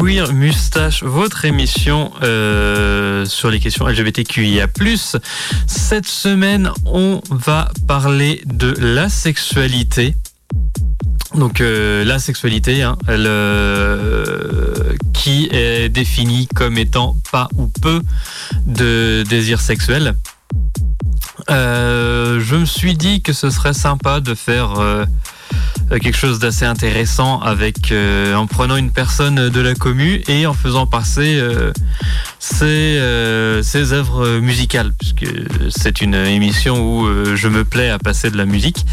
Queer Mustache, votre émission euh, sur les questions LGBTQIA+. Cette semaine, on va parler de la sexualité. Donc euh, la sexualité, hein, euh, qui est définie comme étant pas ou peu de désir sexuel. Je me suis dit que ce serait sympa de faire quelque chose d'assez intéressant avec euh, en prenant une personne de la commu et en faisant passer euh, ses, euh, ses œuvres musicales puisque c'est une émission où euh, je me plais à passer de la musique.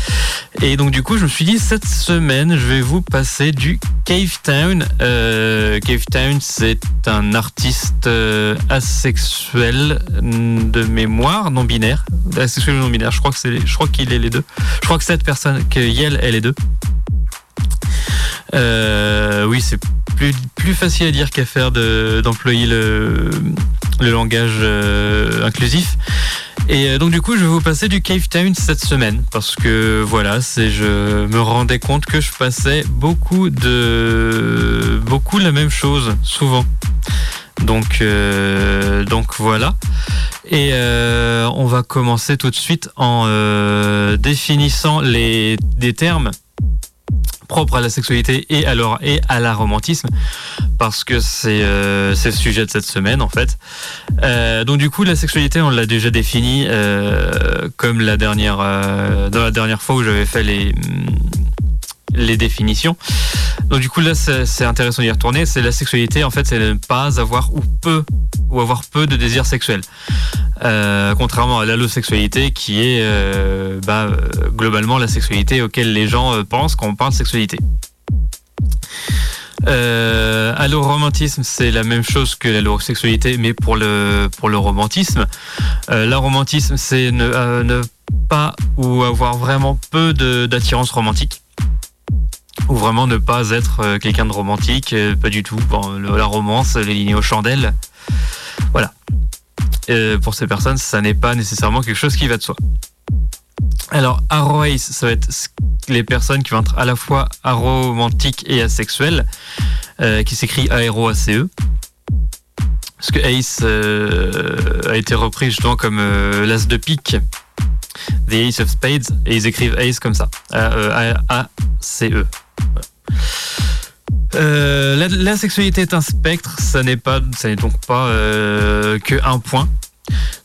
Et donc du coup je me suis dit cette semaine je vais vous passer du Cave Town. Euh, Cave Town c'est un artiste euh, asexuel mm, de mémoire non binaire. Asexuel non binaire je crois que c'est je crois qu'il est les deux. Je crois que cette personne que Yel est les deux euh, oui, c'est plus, facile à dire qu'à faire de- d'employer le, langage euh, inclusif. Et euh, donc du coup, je vais vous passer du Cave Town cette semaine parce que voilà, c'est je me rendais compte que je passais beaucoup de beaucoup la même chose souvent. Donc donc voilà. Et on va commencer tout de suite en définissant les des termes propres à la sexualité et alors et à la romantisme parce que c'est euh, c'est le sujet de cette semaine en fait. Euh, donc du coup la sexualité on l'a déjà définie euh, comme la dernière dans la dernière fois où j'avais fait les les définitions. Donc du coup là c'est intéressant d'y retourner. C'est la sexualité en fait c'est ne pas avoir ou peu ou avoir peu de désir sexuel. Euh, contrairement à l'allosexualité qui est euh, bah, globalement la sexualité auquel les gens euh, pensent quand on parle sexualité. Euh, alloromantisme, c'est la même chose que l'allosexualité, mais pour le, pour le romantisme. Euh, l'aromantisme, c'est ne, euh, ne pas ou avoir vraiment peu d'attirance romantique. Ou vraiment ne pas être euh, quelqu'un de romantique, euh, pas du tout. Bon, la romance, les lignes aux chandelles. Voilà. Euh, pour ces personnes, ça n'est pas nécessairement quelque chose qui va de soi. Alors, aroace, ça va être les personnes qui vont être à la fois aromantiques et asexuelles, euh, qui s'écrit A-R-O-A-C-E. Parce que ace euh, a été repris justement comme l'as de pique, the ace of spades, et ils écrivent ace comme ça, A-E-A-C-E. Euh, la, sexualité est un spectre, ça n'est pas, ça n'est donc pas euh, que un point.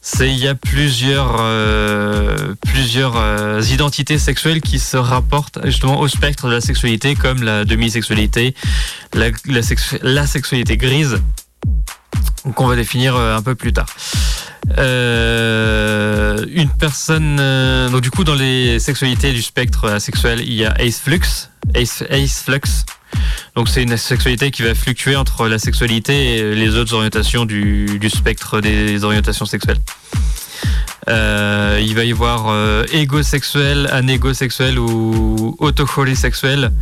C'est il y a plusieurs euh, plusieurs euh, identités sexuelles qui se rapportent justement au spectre de la sexualité, comme la demi-sexualité, la, la, sexu- la sexualité grise, qu'on va définir euh, un peu plus tard. Euh, une personne, euh, donc du coup dans les sexualités du spectre asexuel, il y a ace flux, ace, ace flux. Donc c'est une sexualité qui va fluctuer entre la sexualité et les autres orientations du, spectre des orientations sexuelles. Il va y avoir égosexuel, anégosexuel ou autocholisexuel.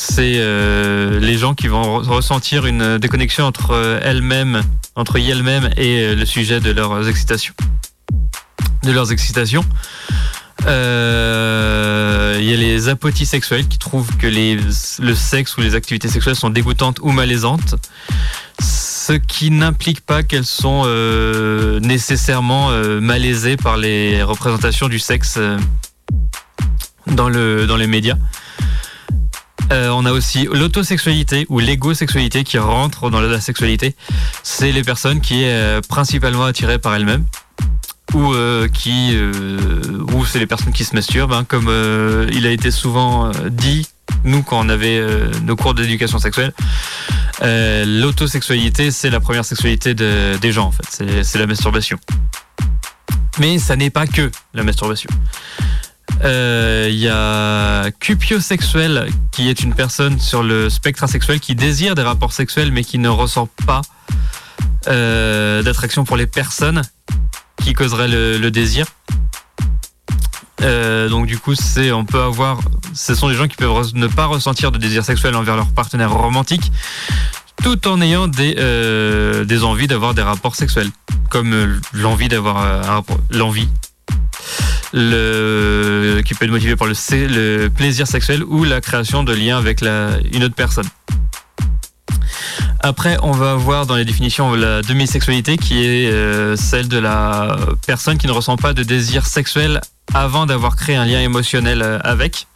C'est euh, les gens qui vont re- ressentir une déconnexion entre euh, elles-mêmes, entre elles-mêmes et euh, le sujet de leurs excitations. De leurs excitations. Il y a les apotisexuels qui trouvent que le sexe ou les activités sexuelles sont dégoûtantes ou malaisantes, ce qui n'implique pas qu'elles sont nécessairement malaisées par les représentations du sexe dans les médias. Euh, on a aussi l'autosexualité ou l'égosexualité qui rentre dans la sexualité. C'est les personnes qui est euh, principalement attirées par elles-mêmes ou euh, qui euh, ou c'est les personnes qui se masturbent hein, comme il a été souvent dit nous quand on avait nos cours d'éducation sexuelle l'autosexualité c'est la première sexualité de- des gens en fait. C'est la masturbation. Mais ça n'est pas que la masturbation Euh, il y a cupiosexuel qui est une personne sur le spectre asexuel qui désire des rapports sexuels mais qui ne ressent pas euh, d'attraction pour les personnes qui causerait le, désir. Euh, donc du coup, c'est on peut avoir, ce sont des gens qui peuvent ne pas ressentir de désir sexuel envers leur partenaire romantique, tout en ayant des euh, des envies d'avoir des rapports sexuels, comme euh, l'envie d'avoir euh, l'envie le, qui peut être motivé par le, plaisir sexuel ou la création de liens avec une autre personne. Après, on va voir dans les définitions la demi-sexualité qui est euh, celle de la personne qui ne ressent pas de désir sexuel avant d'avoir créé un lien émotionnel euh, avec.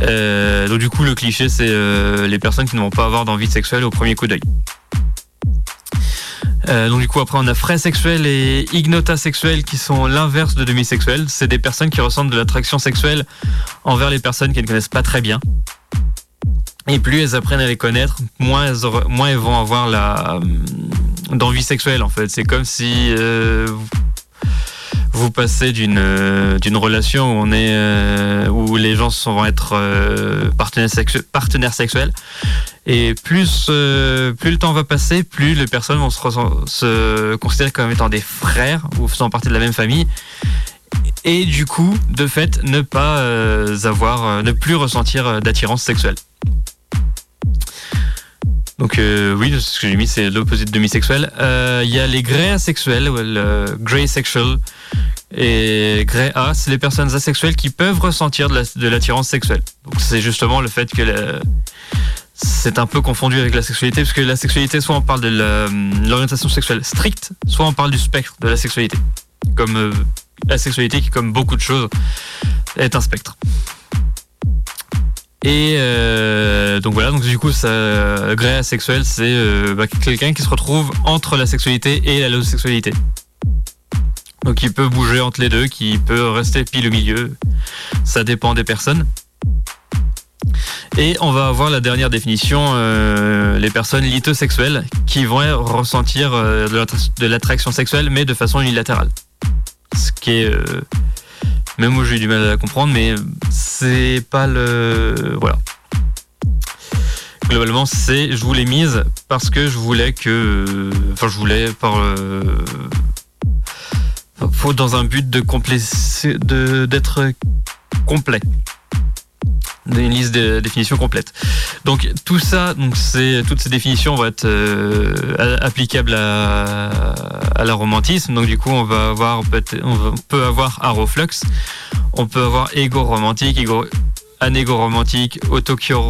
Euh, donc du coup, le cliché, c'est les personnes qui ne vont pas avoir d'envie sexuelle au premier coup d'œil. Donc du coup après on a frais sexuels et ignota sexuels qui sont l'inverse de demi-sexuels. C'est des personnes qui ressentent de l'attraction sexuelle envers les personnes qu'elles ne connaissent pas très bien. Et plus elles apprennent à les connaître, moins elles, vont avoir euh, d'envie sexuelle en fait. C'est comme si euh, vous passez d'une euh, relation est où les gens vont être partenaires, partenaires sexuels et plus plus le temps va passer, plus les personnes vont se, se considérer comme étant des frères ou faisant partie de la même famille et du coup de fait ne pas avoir ne plus ressentir d'attirance sexuelle. Donc euh, oui, ce que j'ai mis, c'est l'opposé de demi-sexuel. Euh, il y a les grey asexuels, le grey sexual. Et grey A, c'est les personnes asexuelles qui peuvent ressentir de l'attirance sexuelle. Donc c'est justement le fait que c'est un peu confondu avec la sexualité, parce que la sexualité, soit on parle de l'orientation sexuelle stricte, soit on parle du spectre de la sexualité. Comme euh, la sexualité qui, comme beaucoup de choses, est un spectre. Et euh, donc voilà, donc du coup, ça, gré asexuel, c'est euh, bah, quelqu'un qui se retrouve entre la sexualité et la l'homosexualité. Donc il peut bouger entre les deux, qui peut rester pile au milieu. Ça dépend des personnes. Et on va avoir la dernière définition, euh, les personnes lithosexuelles qui vont ressentir de l'attraction sexuelle, mais de façon unilatérale. Ce qui est même moi j'ai eu du mal à comprendre, mais c'est pas le. Voilà. Globalement, c'est. Je vous l'ai mise parce que je voulais que. Enfin, je voulais par. faut dans un but de d'être complet une liste de définitions complète. Donc tout ça, donc c'est toutes ces définitions vont être euh, applicables à, à l'aromantisme. Donc du coup, on va avoir on peut avoir aroflux, on peut avoir égo romantique, égo anégo-romantique, autocorie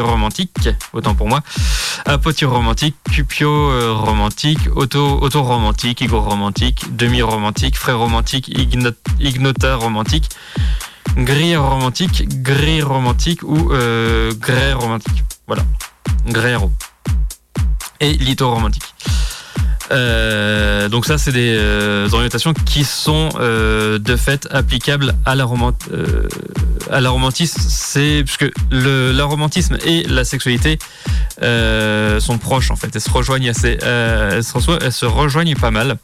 romantique, autant pour moi, apotio romantique, cupio romantique, auto romantique, ego romantique, demi romantique, frais romantique, ignota romantique, gris romantique, gris romantique ou euh, grès romantique. Voilà, gréro et litho romantique. Euh, donc ça, c'est des euh, orientations qui sont euh, de fait applicables à la, à la romantisme. C'est puisque le la romantisme et la sexualité sont proches en fait. Elles se rejoignent assez, elles, se elles se rejoignent pas mal.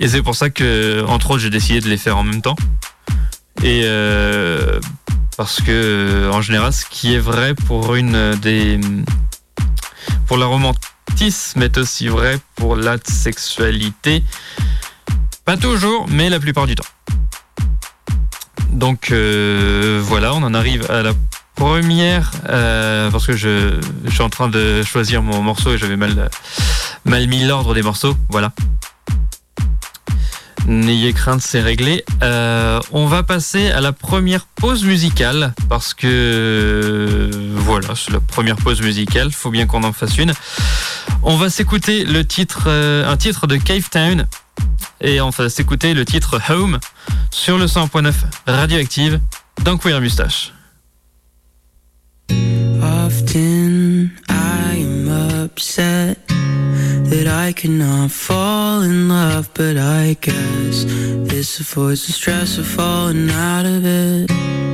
Et c'est pour ça que, entre autres, j'ai décidé de les faire en même temps. Et parce que, en général, ce qui est vrai pour une des pour la est aussi vrai pour la sexualité. Pas toujours, mais la plupart du temps. Donc euh, voilà, on en arrive à la première, euh, parce que je, suis en train de choisir mon morceau et j'avais mal mis l'ordre des morceaux. Voilà. N'ayez crainte, c'est réglé. Euh, on va passer à la première pause musicale parce que voilà, c'est la première pause musicale. Faut bien qu'on en fasse une. On va s'écouter le titre, euh, un titre de Cave Town et on va s'écouter le titre Home sur le 100.9 Radioactive dans Queer Mustache. Often upset. That I cannot fall in love, but I guess this avoids the stress of falling out of it.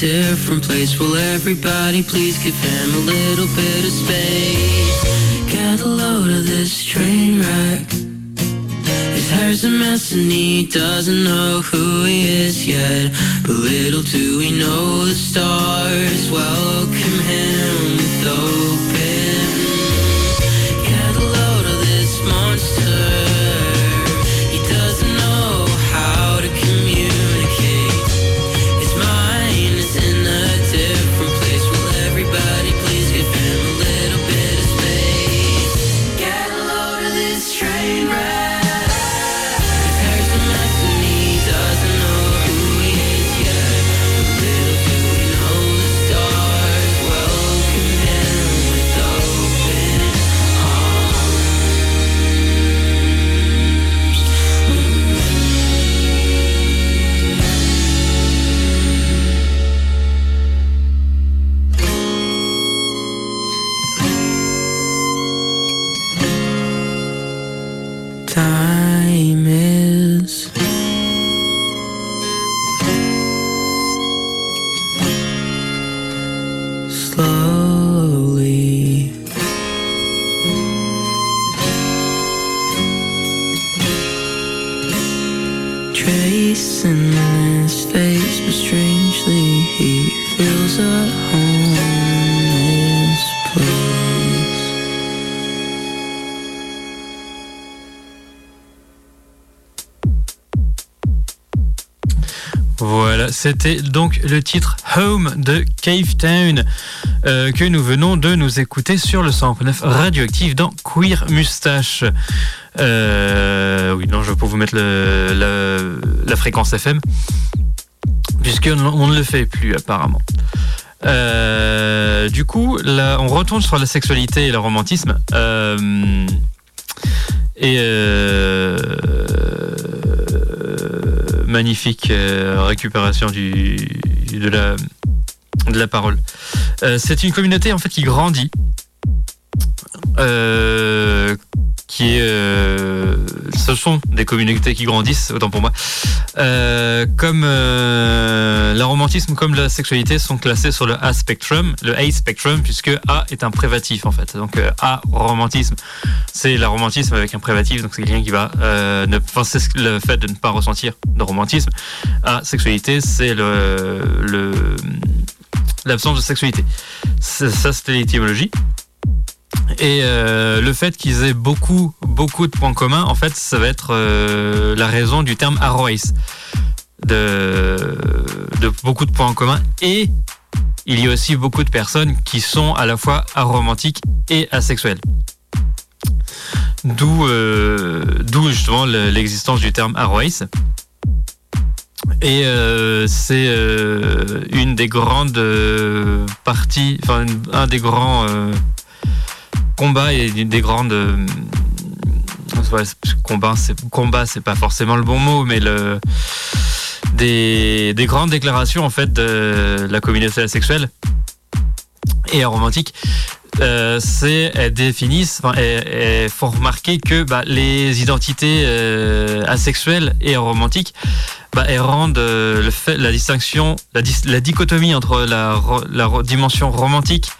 Different place. Will everybody please give him a little bit of space? Get a load of this train wreck. His hair's a mess and he doesn't know who he is yet. But little do we know the stars welcome him c'était donc le titre Home de Cave Town euh, que nous venons de nous écouter sur le 109 radioactif dans Queer Mustache. Euh, oui, non, je pas vous mettre la, fréquence FM puisque on, ne le fait plus apparemment. Euh, du coup, on retourne sur la sexualité et le romantisme. Et magnifique euh, récupération du, de, la, de la parole. Euh, c'est une communauté en fait qui grandit, euh, qui euh, ce sont des communautés qui grandissent, autant pour moi. Euh, comme euh, romantisme, comme la sexualité sont classés sur le A spectrum, le A spectrum, puisque A est un privatif en fait. Donc euh, A romantisme, c'est le romantisme avec un privatif, donc c'est quelqu'un qui va enfin, c'est ce- le fait de ne pas ressentir de romantisme. A sexualité, c'est le l'absence de sexualité. Ça, c'était l'étymologie. Et euh, le fait qu'ils aient beaucoup, beaucoup de points communs, en fait, ça va être euh, la raison du terme arois. De, beaucoup de points communs. Et il y a aussi beaucoup de personnes qui sont à la fois aromantiques et asexuelles. D'où euh, justement le- l'existence du terme arois. Et c'est une des grandes parties, enfin un des grands combats et une des grandes euh, ouais, combat, c'est combat, c'est pas forcément le bon mot, mais le des, des grandes déclarations en fait de la communauté asexuelle et aromantique. Euh, c'est elles définissent, enfin, elles, elles font remarquer que bah, les identités euh, asexuelles et aromantiques bah, elles rendent euh, le fait, la distinction, la, la dichotomie entre la, la dimension romantique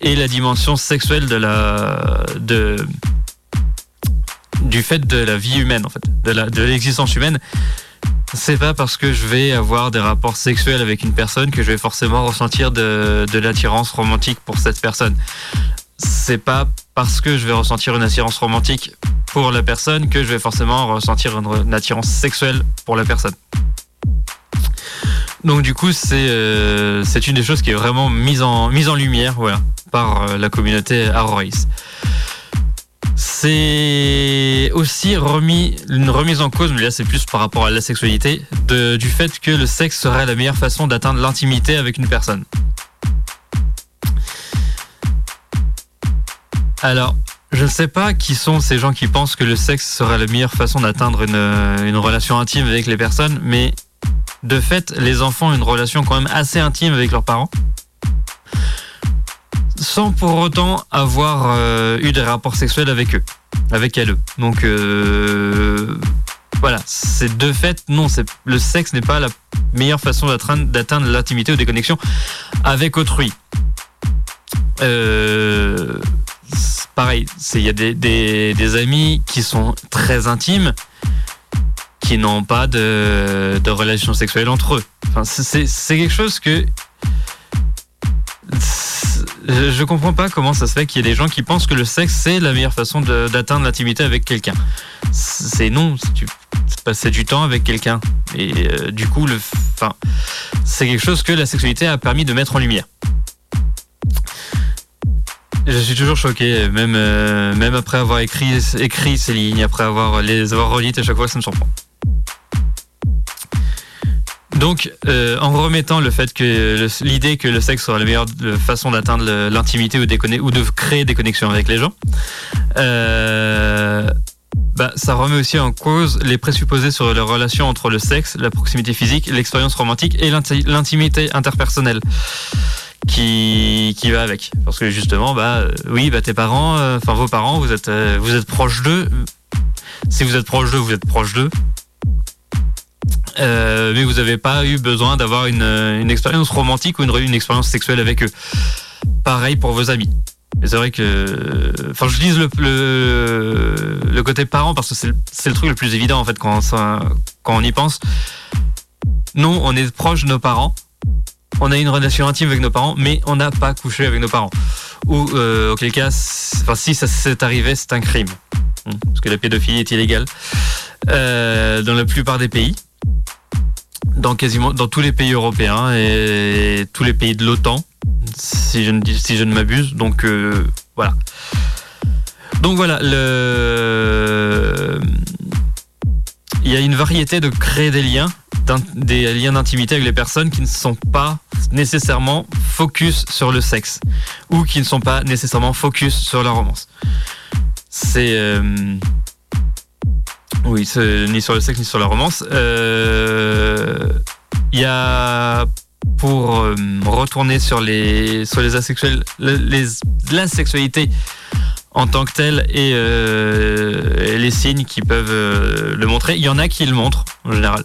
et la dimension sexuelle de la de du fait de la vie humaine en fait, de la de l'existence humaine. C'est pas parce que je vais avoir des rapports sexuels avec une personne que je vais forcément ressentir de, de l'attirance romantique pour cette personne. C'est pas parce que je vais ressentir une attirance romantique pour la personne que je vais forcément ressentir une, attirance sexuelle pour la personne. Donc du coup, c'est euh, une des choses qui est vraiment mise en mise en lumière, voilà, par euh, la communauté Aroris. C'est aussi remis une remise en cause, mais là c'est plus par rapport à la sexualité, du fait que le sexe serait la meilleure façon d'atteindre l'intimité avec une personne. Alors, je ne sais pas qui sont ces gens qui pensent que le sexe serait la meilleure façon d'atteindre une, une, relation intime avec les personnes, mais de fait, les enfants ont une relation quand même assez intime avec leurs parents, sans pour autant avoir euh, eu des rapports sexuels avec eux, avec elles. Donc euh, voilà, c'est de fait, non, le sexe n'est pas la meilleure façon d'atteindre l'intimité ou des connexions avec autrui. Euh, pareil, il y a des, amis qui sont très intimes, qui n'ont pas de, de relations sexuelles entre eux. Enfin, c'est quelque chose que je comprends pas comment ça se fait qu'il y ait des gens qui pensent que le sexe c'est la meilleure façon d'atteindre l'intimité avec quelqu'un. C'est non, tu passer du temps avec quelqu'un et euh, du coup enfin, c'est quelque chose que la sexualité a permis de mettre en lumière. Je suis toujours choqué, même euh, après avoir écrit écrit ces lignes, après avoir les avoir relites à chaque fois, ça me surprend. Donc, euh, en remettant le fait que l'idée que le sexe sera la meilleure façon d'atteindre l'intimité ou, de créer des connexions avec les gens, euh, bah, ça remet aussi en cause les présupposés sur les relations entre le sexe, la proximité physique, l'expérience romantique et l'intimité interpersonnelle qui qui va avec. Parce que justement, bah oui, bah tes parents, euh, enfin vos parents, vous êtes vous êtes proche d'eux. Si vous êtes proche d'eux, vous êtes proche d'eux. Euh, mais vous n'avez pas eu besoin d'avoir une, une, expérience romantique ou une, expérience sexuelle avec eux. Pareil pour vos amis. C'est vrai que, enfin, je lise le, le, côté parent parce que c'est le, truc le plus évident en fait quand, ça, quand on y pense. Non, on est proche de nos parents, on a une relation intime avec nos parents, mais on n'a pas couché avec nos parents. Ou euh, auquel cas, enfin, si ça s'est arrivé, c'est un crime, parce que la pédophilie est illégale euh, dans la plupart des pays dans quasiment dans tous les pays européens et tous les pays de l'OTAN, si je ne si je ne m'abuse. Donc euh, voilà. Donc voilà, le... il y a une variété de créer des liens, des liens d'intimité avec les personnes qui ne sont pas nécessairement focus sur le sexe ou qui ne sont pas nécessairement focus sur la romance. C'est euh, oui, ni sur le sexe ni sur la romance. Il euh, y a pour euh, retourner sur les sur les asexuels, les, en tant que telle et, euh, les signes qui peuvent le montrer. Il y en a qui le montrent en général.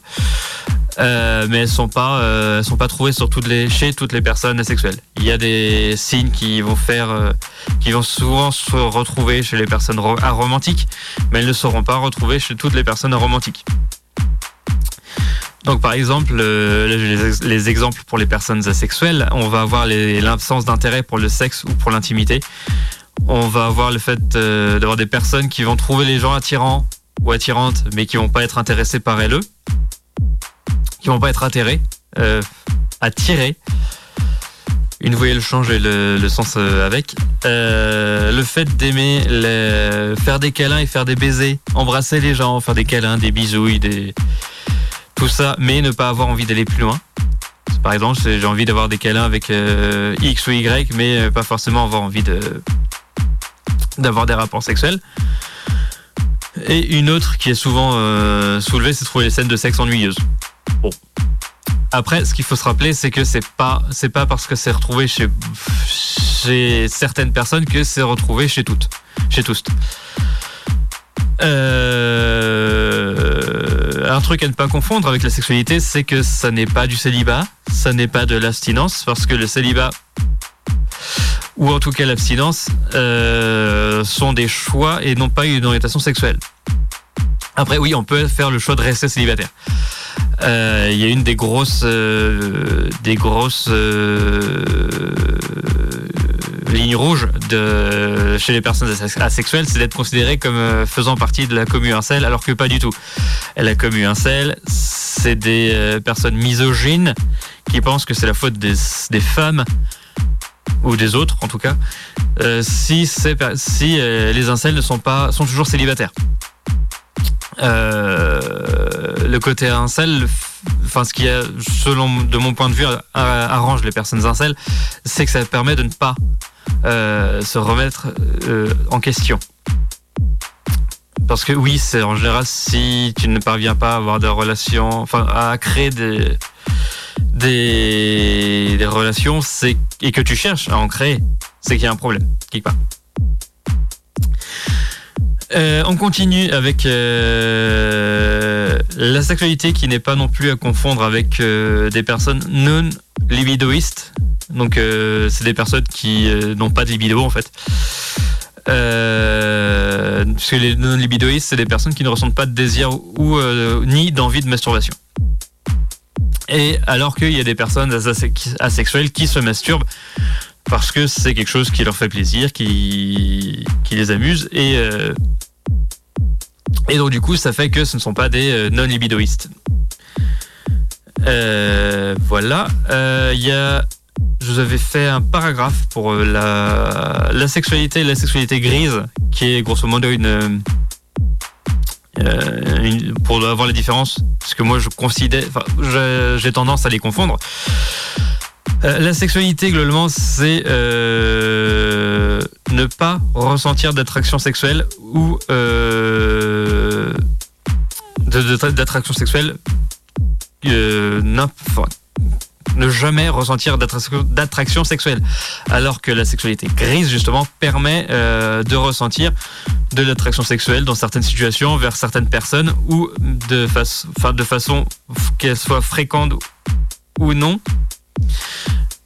Euh, mais elles sont pas, euh, elles sont pas trouvées sur toutes les, chez toutes les personnes asexuelles. Il y a des signes qui vont faire, euh, qui vont souvent se retrouver chez les personnes aromantiques, mais elles ne seront pas retrouvées chez toutes les personnes aromantiques. Donc par exemple, les, les, exemples pour les personnes asexuelles, on va avoir l'absence d'intérêt pour le sexe ou pour l'intimité. On va avoir le fait d'avoir des personnes qui vont trouver les gens attirants ou attirantes, mais qui vont pas être intéressées par elles qui vont pas être atterrés, euh, attirés. Une voyelle change le, le sens euh, avec. Euh, le fait d'aimer faire des câlins et faire des baisers, embrasser les gens, faire des câlins, des bisouilles, des tout ça, mais ne pas avoir envie d'aller plus loin. Par exemple, j'ai envie d'avoir des câlins avec euh, X ou Y, mais pas forcément avoir envie d'avoir des rapports sexuels. Et une autre qui est souvent euh, soulevée, c'est trouver les scènes de sexe ennuyeuses. Bon. Après, ce qu'il faut se rappeler, c'est que c'est pas, c'est pas parce que c'est retrouvé chez, certaines personnes que c'est retrouvé chez toutes, chez tous. Euh, un truc à ne pas confondre avec la sexualité, c'est que ça n'est pas du célibat, ça n'est pas de l'abstinence, parce que le célibat, ou en tout cas l'abstinence, euh, sont des choix et non pas une orientation sexuelle. Après, oui, on peut faire le choix de rester célibataire. Euh, il y a une des grosses, euh, des grosses lignes rouges de, chez les personnes asexuelles, c'est d'être considéré comme faisant partie de la incel, alors que pas du tout. La incel, c'est des personnes misogynes qui pensent que c'est la faute des femmes ou des autres en tout cas, euh, si, si euh, les incels ne sont pas sont toujours célibataires. Euh, le côté incel, enfin ce qui selon de mon point de vue arrange les personnes incel, c'est que ça permet de ne pas se remettre en question. Parce que oui, c'est en général si tu ne parviens pas à avoir des relations, enfin à créer des relations et que tu cherches à en créer, c'est qu'il y a un problème. Euh, on continue avec euh, la sexualité qui n'est pas non plus à confondre avec euh, des personnes non libidoïstes. Donc c'est des personnes qui n'ont pas de libido en fait. Parce que les non libidoïstes, c'est des personnes qui ne ressentent pas de désir ou ni d'envie de masturbation. Et alors qu'il y a des personnes asexuelles qui se masturbent parce que c'est quelque chose qui leur fait plaisir, qui, qui les amuse. Et, euh, et donc du coup, ça fait que ce ne sont pas des euh, non-libidoïstes. Euh, voilà. Il y a je vous avais fait un paragraphe pour la, la sexualité la sexualité grise, qui est grosso modo une, euh, pour avoir les différences, parce que moi je considère, j'ai tendance à les confondre. Euh, la sexualité globalement, c'est euh, ne pas ressentir d'attraction sexuelle ou d'attraction sexuelle n'importe ne jamais ressentir d'attraction sexuelle. Alors que la sexualité grise, justement, permet euh, de ressentir de l'attraction sexuelle dans certaines situations, vers certaines personnes, ou de, façon qu'elle soit fréquente ou non,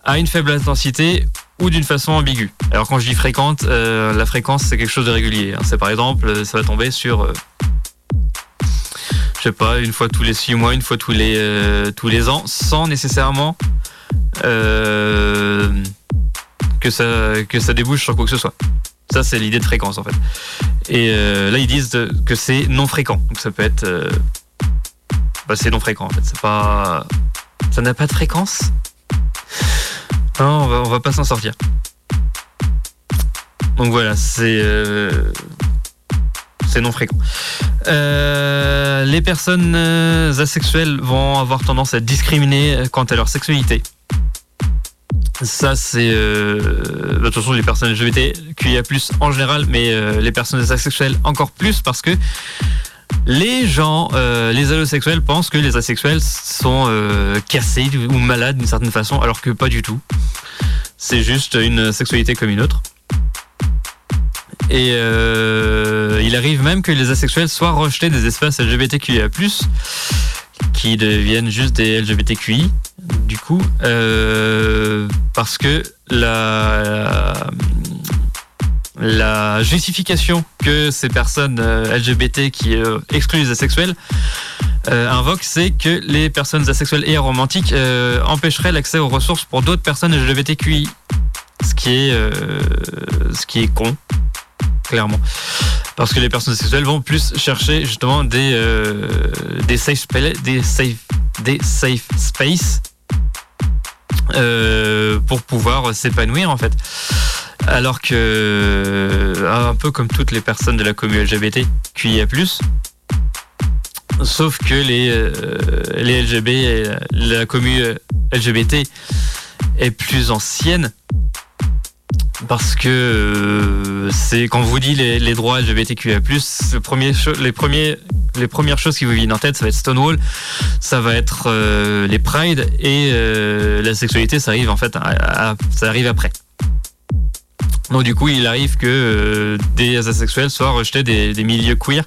à une faible intensité ou d'une façon ambiguë. Alors quand je dis fréquente, euh, la fréquence c'est quelque chose de régulier. Hein. C'est par exemple, ça va tomber sur euh, je sais pas, une fois tous les six mois, une fois tous les, euh, tous les ans, sans nécessairement euh, que, ça, que ça débouche sur quoi que ce soit. Ça, c'est l'idée de fréquence en fait. Et euh, là, ils disent que c'est non fréquent. Donc ça peut être. Bah, c'est non fréquent en fait. C'est pas. Ça n'a pas de fréquence Non, on va, on va pas s'en sortir. Donc voilà, c'est c'est non fréquent. Euh, les personnes euh, asexuelles vont avoir tendance à discriminer euh, quant à leur sexualité. Ça, c'est. de toute façon, les personnes LGBTQIA, en général, mais les personnes asexuelles encore plus parce que les gens, les allosexuels pensent que les asexuels sont cassés ou malades d'une certaine façon, alors que pas du tout. C'est juste une sexualité comme une autre. Et euh, il arrive même que les asexuels soient rejetés des espaces LGBTQIA+, qui deviennent juste des LGBTQI, du coup, euh, parce que la, la justification que ces personnes euh, LGBT qui excluent les asexuels invoquent, c'est que les personnes asexuelles et aromantiques empêcheraient l'accès aux ressources pour d'autres personnes LGBTQI, ce qui est, ce qui est con clairement. Parce que les personnes sexuelles vont plus chercher justement des, euh, des, safe, des, safe, des safe space euh, pour pouvoir s'épanouir en fait. Alors que, un peu comme toutes les personnes de la communauté LGBT QIA+, sauf que les, euh, les la communauté LGBT est plus ancienne parce que euh, c'est quand on vous dit les, droits LGBTQIA+, le les premiers, les premières choses qui vous viennent en tête, ça va être Stonewall, ça va être euh, les Pride et euh, la sexualité, ça arrive en fait, ça arrive après. Donc du coup, il arrive que des asexuels soient rejetés des, des, milieux queer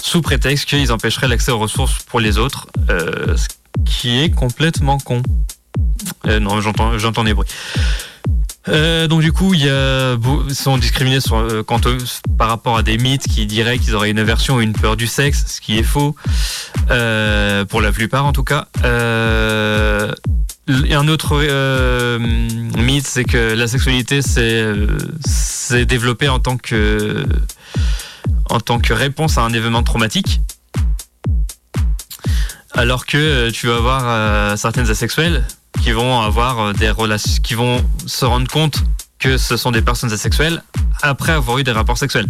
sous prétexte qu'ils empêcheraient l'accès aux ressources pour les autres, ce qui est complètement con. non, j'entends des bruits. Euh, donc du coup, il y a, ils sont discriminés sur, euh, par rapport à des mythes qui diraient qu'ils auraient une aversion ou une peur du sexe, ce qui est faux, euh, pour la plupart en tout cas. Euh, un autre euh, mythe, c'est que la sexualité c'est euh, c'est développé en tant que en tant que réponse à un événement traumatique. Alors que euh, tu vas avoir certaines asexuelles qui vont avoir euh, des relations, qui vont se rendre compte que ce sont des personnes asexuelles après avoir eu des rapports sexuels.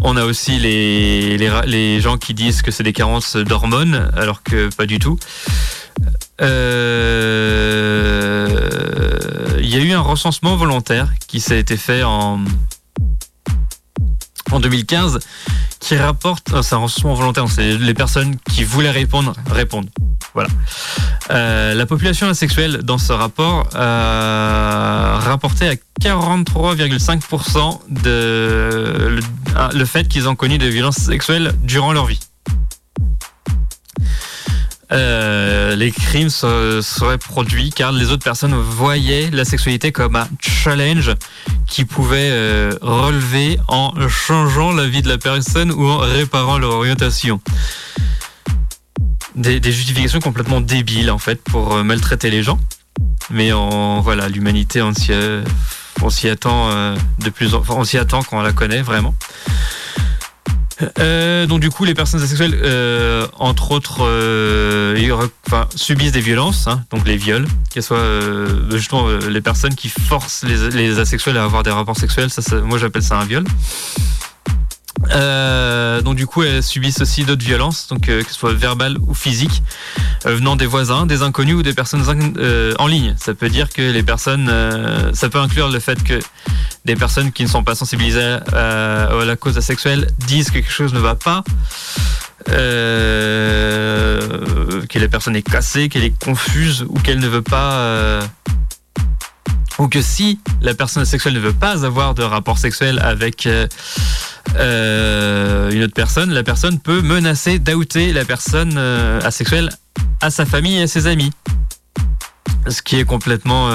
On a aussi les, les, gens qui disent que c'est des carences d'hormones, alors que pas du tout. Euh, Il y a eu un recensement volontaire qui s'est été fait en, en 2015 qui rapporte, euh, c'est un recensement volontaire, c'est les personnes qui voulaient répondre, répondent. Voilà. Euh, la population asexuelle dans ce rapport euh, rapportait à 43,5% de le, ah, le fait qu'ils ont connu des violences sexuelles durant leur vie. Euh, les crimes se- seraient produits car les autres personnes voyaient la sexualité comme un challenge qui pouvait euh, relever en changeant la vie de la personne ou en réparant leur orientation. Des, justifications complètement débiles en fait pour euh, maltraiter les gens. Mais voilà, l'humanité, on s'y, attend de plus, on s'y attend quand on la connaît vraiment. Euh, donc du coup, les personnes asexuelles, euh, entre autres, euh, subissent des violences, hein, donc les viols, qu'elles soient euh, justement les personnes qui forcent les, asexuels à avoir des rapports sexuels, moi j'appelle ça un viol. Euh, donc du coup, elles subissent aussi d'autres violences, donc euh, que ce soit verbales ou physiques, euh, venant des voisins, des inconnus ou des personnes en ligne. Ça peut dire que les personnes, ça peut inclure le fait que des personnes qui ne sont pas sensibilisées à, la cause asexuelle disent que quelque chose ne va pas, que la personne est cassée, qu'elle est confuse ou qu'elle ne veut pas. Ou que si la personne asexuelle ne veut pas avoir de rapport sexuel avec euh, euh, une autre personne, la personne peut menacer d'outer la personne euh, asexuelle à sa famille et à ses amis. Ce qui est complètement...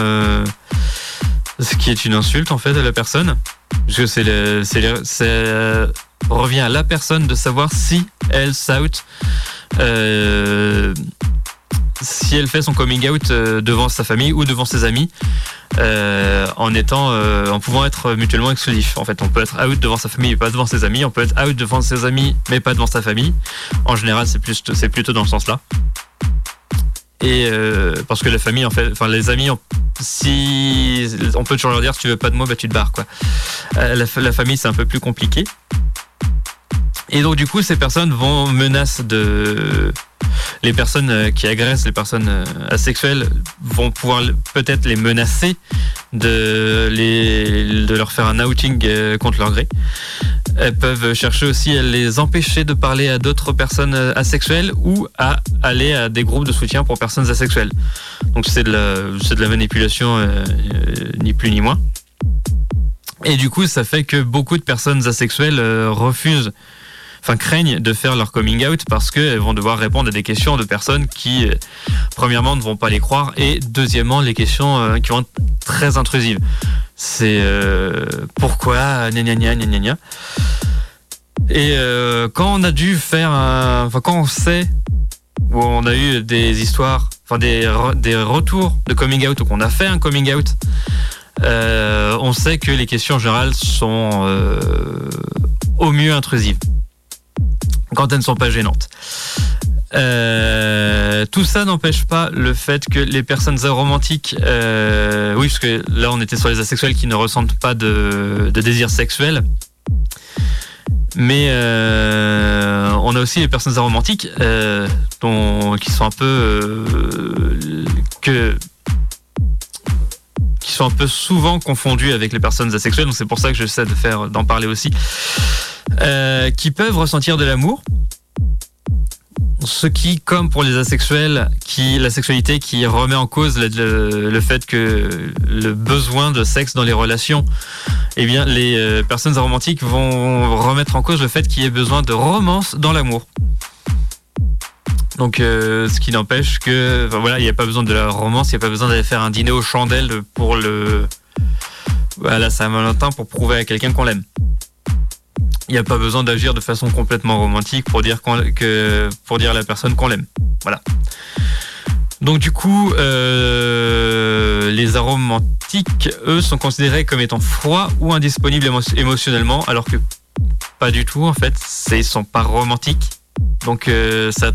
ce qui est une insulte en fait à la personne. Parce que c'est revient à la personne de savoir si elle s'out, si elle fait son coming out euh, devant sa famille ou devant ses amis, euh, en étant, euh, en pouvant être mutuellement exclusif. En fait, on peut être out devant sa famille mais pas devant ses amis. On peut être out devant ses amis mais pas devant sa famille. En général, c'est plus, c'est plutôt dans le sens là. Et euh, parce que la famille, en fait, enfin les amis, on- si on peut toujours leur dire si tu veux pas de moi, bah tu te barres quoi. Euh, la, fa- la famille, c'est un peu plus compliqué. Et donc du coup, ces personnes vont menacer de les personnes euh, qui agressent les personnes euh, asexuelles vont pouvoir peut-être les menacer de les de leur faire un outing euh, contre leur gré. Elles peuvent chercher aussi à les empêcher de parler à d'autres personnes asexuelles ou à aller à des groupes de soutien pour personnes asexuelles. Donc c'est de la, de la manipulation, ni plus ni moins. Et du coup, ça fait que beaucoup de personnes asexuelles refusent, enfin craignent de faire leur coming out parce qu'elles vont devoir répondre à des questions de personnes qui, euh, premièrement, ne vont pas les croire et deuxièmement, les questions euh, qui vont être très intrusives. C'est euh, pourquoi, gna gna gna gna gna. Et quand on a dû faire, un- enfin quand on sait où on a eu des histoires, enfin des, des retours de coming out ou qu'on a fait un coming out, on sait que les questions en général sont au mieux intrusives quand elles ne sont pas gênantes. Euh, tout ça n'empêche pas le fait que les personnes aromantiques, euh, oui, parce que là on était sur les asexuels qui ne ressentent pas de, désir sexuel, mais euh, on a aussi les personnes aromantiques qui sont un peu qui sont un peu souvent confondues avec les personnes asexuelles, donc c'est pour ça que j'essaie de faire d'en parler aussi, euh, qui peuvent ressentir de l'amour. Ce qui, comme pour les asexuels, qui la sexualité qui remet en cause le, fait que le besoin de sexe dans les relations, eh bien, les euh, personnes aromantiques vont remettre en cause le fait qu'il y ait besoin de romance dans l'amour. Donc, ce qui n'empêche que, voilà, il n'y a pas besoin de la romance, il n'y a pas besoin d'aller faire un dîner aux chandelles pour le, à la Saint-Valentin pour prouver à quelqu'un qu'on l'aime. Il n'y a pas besoin d'agir de façon complètement romantique pour dire, que, pour dire à la personne qu'on l'aime. Voilà. Donc du coup, euh, les aromantiques, eux, sont considérés comme étant froids ou indisponibles émotionnellement, alors que pas du tout en fait. Ils sont pas romantiques. Donc euh, ça,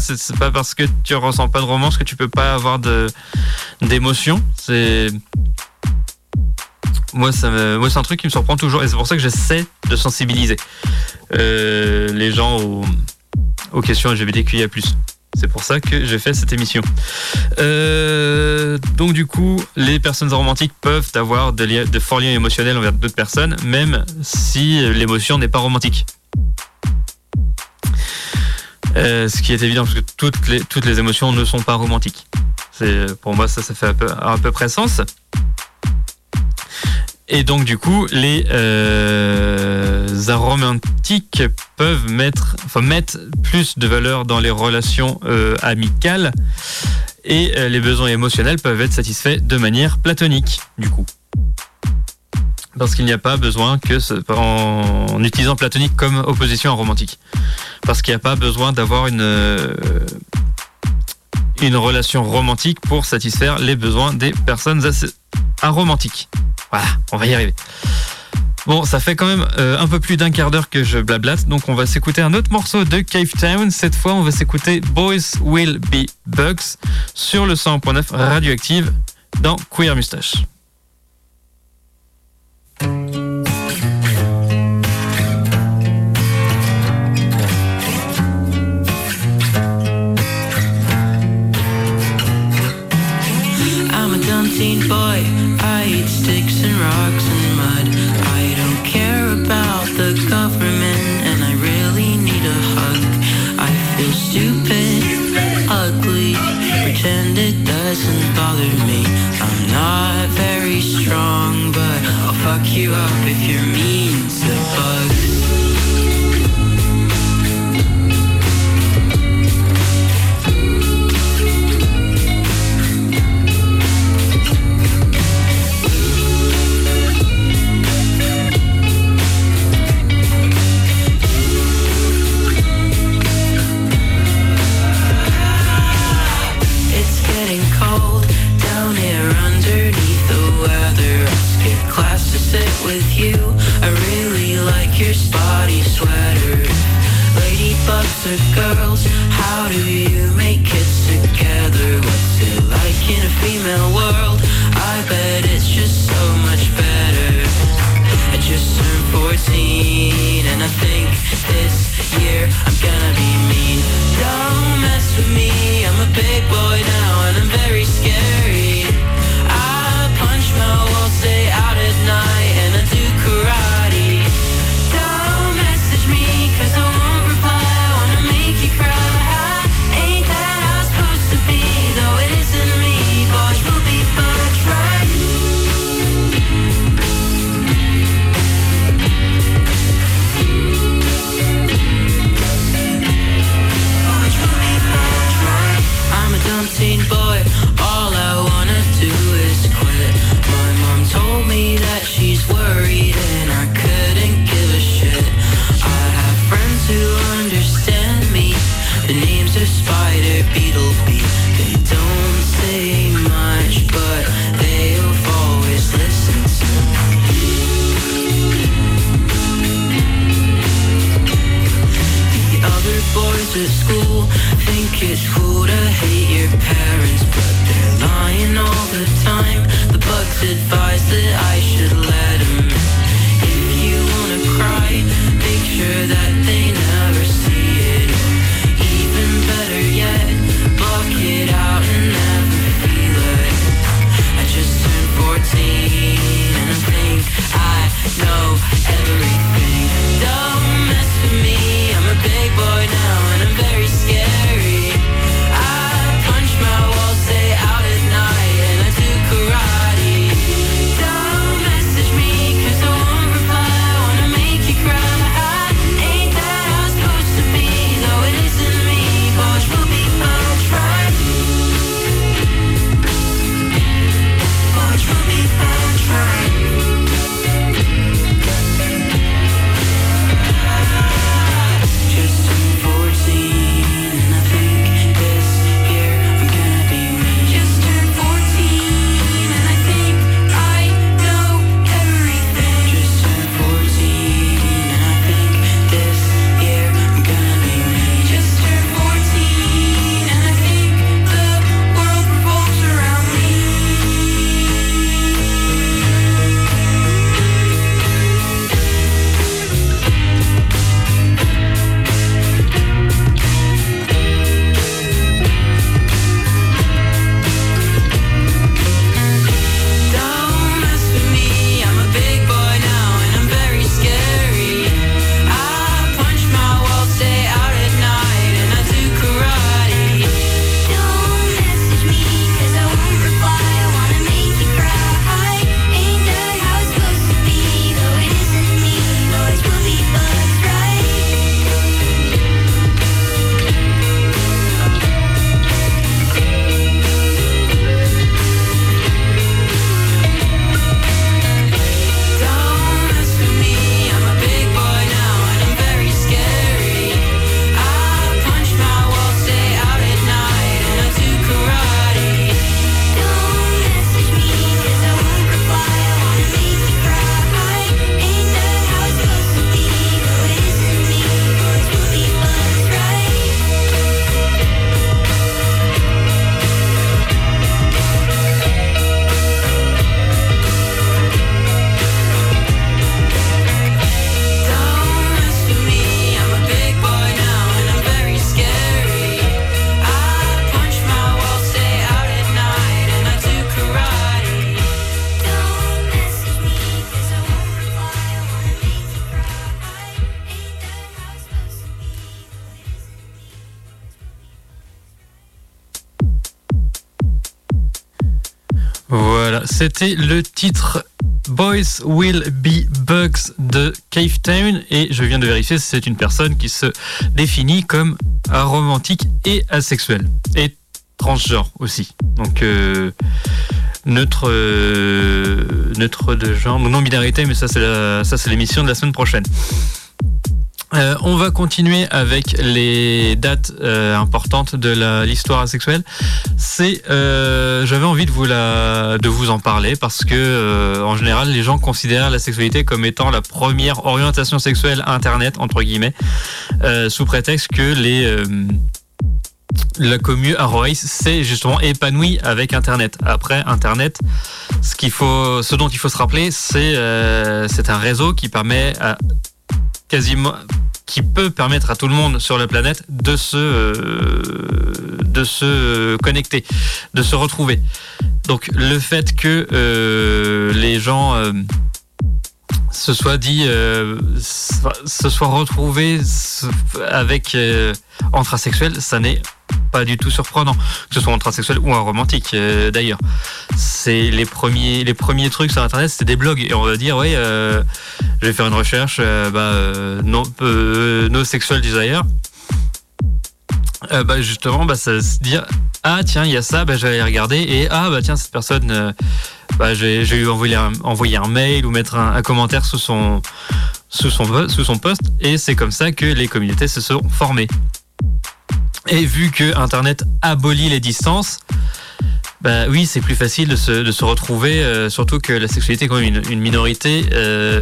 c'est pas parce que tu ressens pas de romance que tu peux pas avoir d'émotion. C'est moi, c'est un truc qui me surprend toujours, et c'est pour ça que j'essaie de sensibiliser euh, les gens aux, questions LGBTQIA+. C'est pour ça que j'ai fait cette émission. Euh, donc du coup, les personnes romantiques peuvent avoir de, forts liens émotionnels envers d'autres personnes, même si l'émotion n'est pas romantique. Euh, ce qui est évident, parce que toutes les, toutes les émotions ne sont pas romantiques. Pour moi, ça, ça fait à peu près sens. Et donc du coup, les euh, aromantiques peuvent mettre, enfin, mettre plus de valeur dans les relations euh, amicales et euh, les besoins émotionnels peuvent être satisfaits de manière platonique, du coup. Parce qu'il n'y a pas besoin que, en, utilisant platonique comme opposition à romantique. Parce qu'il n'y a pas besoin d'avoir une, une relation romantique pour satisfaire les besoins des personnes aromantiques. Voilà, on va y arriver. Bon, ça fait quand même euh, un peu plus d'un quart d'heure que je blablate, donc on va s'écouter un autre morceau de Cave Town. Cette fois, on va s'écouter Boys Will Be Bugs sur le 100.9 radioactive dans Queer Mustache. boy. I eat sticks and rocks and mud. I don't care about the government, and I really need a hug. I feel stupid, ugly, pretend it doesn't bother me. I'm not very strong, but I'll fuck you up if you're go. C'était le titre Boys Will Be Bugs de Cave Town et je viens de vérifier c'est une personne qui se définit comme aromantique et asexuel et transgenre aussi. Donc euh, neutre euh, neutre de genre, non binarité mais ça c'est ça c'est l'émission de la semaine prochaine. Euh, on va continuer avec les dates euh, importantes de l'histoire asexuelle. Euh, j'avais envie de vous en parler parce que en général, les gens considèrent la sexualité comme étant la première orientation sexuelle internet entre guillemets, sous prétexte que la commu Aroace s'est justement épanouie avec Internet. Après Internet, ce dont il faut se rappeler, c'est un réseau qui permet à quasiment qui peut permettre à tout le monde sur la planète de se euh, de se connecter, de se retrouver. Donc le fait que euh, les gens euh, se soient dit, se soient retrouvés avec entre asexuels, ça n'est pas du tout surprenant, que ce soit entre asexuel ou un romantique d'ailleurs. C'est les premiers, les premiers trucs sur Internet, c'était des blogs et on va dire, ouais, je vais faire une recherche, euh, bah, euh, no, euh, no sexual desire. bah justement, bah, ça se dire ah tiens il y a ça, bah, j'allais regarder et ah bah tiens cette personne, bah, j'ai eu envoyé un, envoyer un mail ou mettre un, commentaire sous son sous son sous son post et c'est comme ça que les communautés se sont formées. Et vu que Internet abolit les distances, bah oui, c'est plus facile de se, de se retrouver, euh, surtout que la sexualité est quand même une, minorité, euh,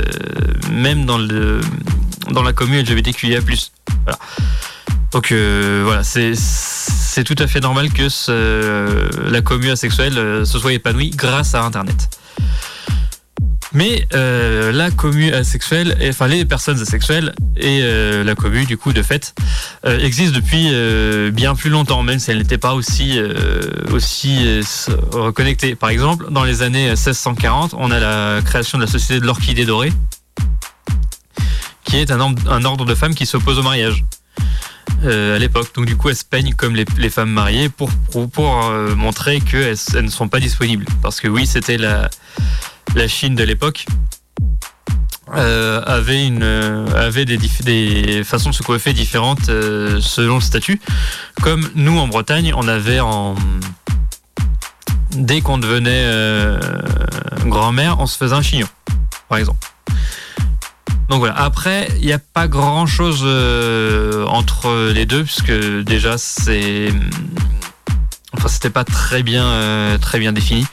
même dans, le, dans la commune LGBTQIA+. Voilà. Donc euh, voilà, c'est tout à fait normal que la commune asexuelle se soit épanouie grâce à Internet. Mais euh, la commu asexuelle, enfin les personnes asexuelles et euh, la commu du coup de fait euh, existent depuis bien plus longtemps, même si elles n'étaient pas aussi aussi reconnectées. Par exemple, dans les années 1640, on a la création de la Société de l'Orchidée dorée, qui est un ordre de femmes qui s'oppose au mariage. À l'époque. Donc du coup, elles se peignent comme les, femmes mariées pour, pour, pour montrer qu'elles elles ne sont pas disponibles. Parce que oui, c'était la, la Chine de l'époque euh, avait une avait des, des façons de se coiffer différentes euh, selon le statut. Comme nous en Bretagne, on avait en dès qu'on devenait euh, grand-mère, on se faisait un chignon, par exemple. Donc voilà. Après, il n'y a pas grand-chose entre les deux, puisque déjà c'est Enfin, c'était pas très bien, euh, très bien défini.